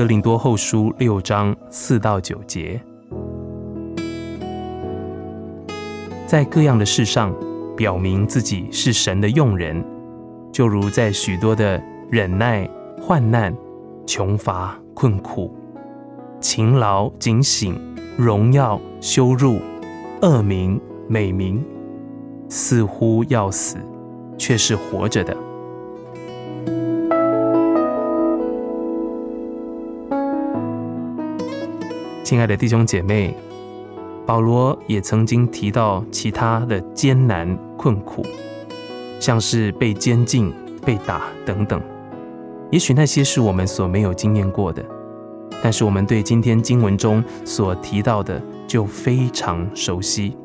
哥林多后书六章四到九节，在各样的事上表明自己是神的用人，就如在许多的忍耐、患难、穷乏、困苦、勤劳、警醒、荣耀、羞辱、恶名、美名，似乎要死，却是活着的。亲爱的弟兄姐妹，保罗也曾经提到其他的艰难困苦，像是被监禁、被打等等。也许那些是我们所没有经验过的，但是我们对今天经文中所提到的就非常熟悉。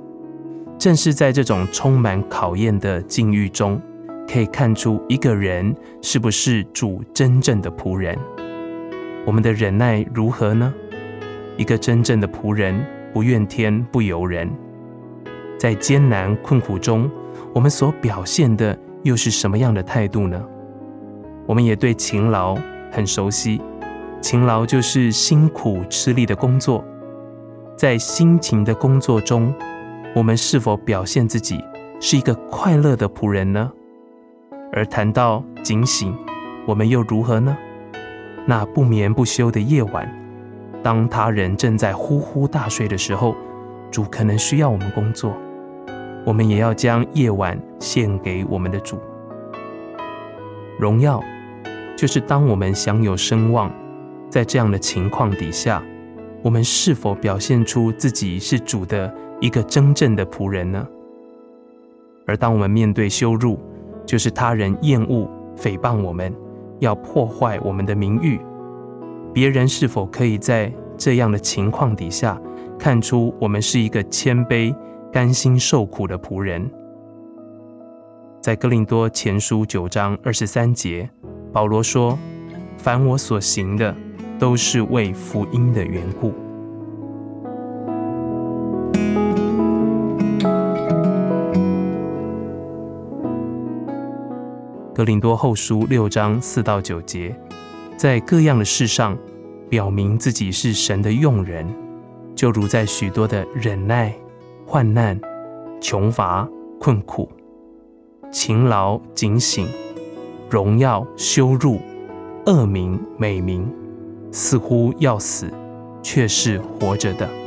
正是在这种充满考验的境遇中，可以看出一个人是不是主真正的仆人。我们的忍耐如何呢？一个真正的仆人，不怨天不尤人，在艰难困苦中，我们所表现的又是什么样的态度呢？我们也对勤劳很熟悉，勤劳就是辛苦吃力的工作。在辛勤的工作中，我们是否表现自己是一个快乐的仆人呢？而谈到警醒，我们又如何呢？那不眠不休的夜晚。当他人正在呼呼大睡的时候，主可能需要我们工作，我们也要将夜晚献给我们的主。荣耀，就是当我们享有声望，在这样的情况底下，我们是否表现出自己是主的一个真正的仆人呢？而当我们面对羞辱，就是他人厌恶、诽谤我们，要破坏我们的名誉。别人是否可以在这样的情况底下看出我们是一个谦卑、甘心受苦的仆人？在哥林多前书九章二十三节，保罗说：“凡我所行的，都是为福音的缘故。”哥林多后书六章四到九节。在各样的事上，表明自己是神的用人，就如在许多的忍耐、患难、穷乏、困苦、勤劳、警醒、荣耀、羞辱、恶名、美名，似乎要死，却是活着的。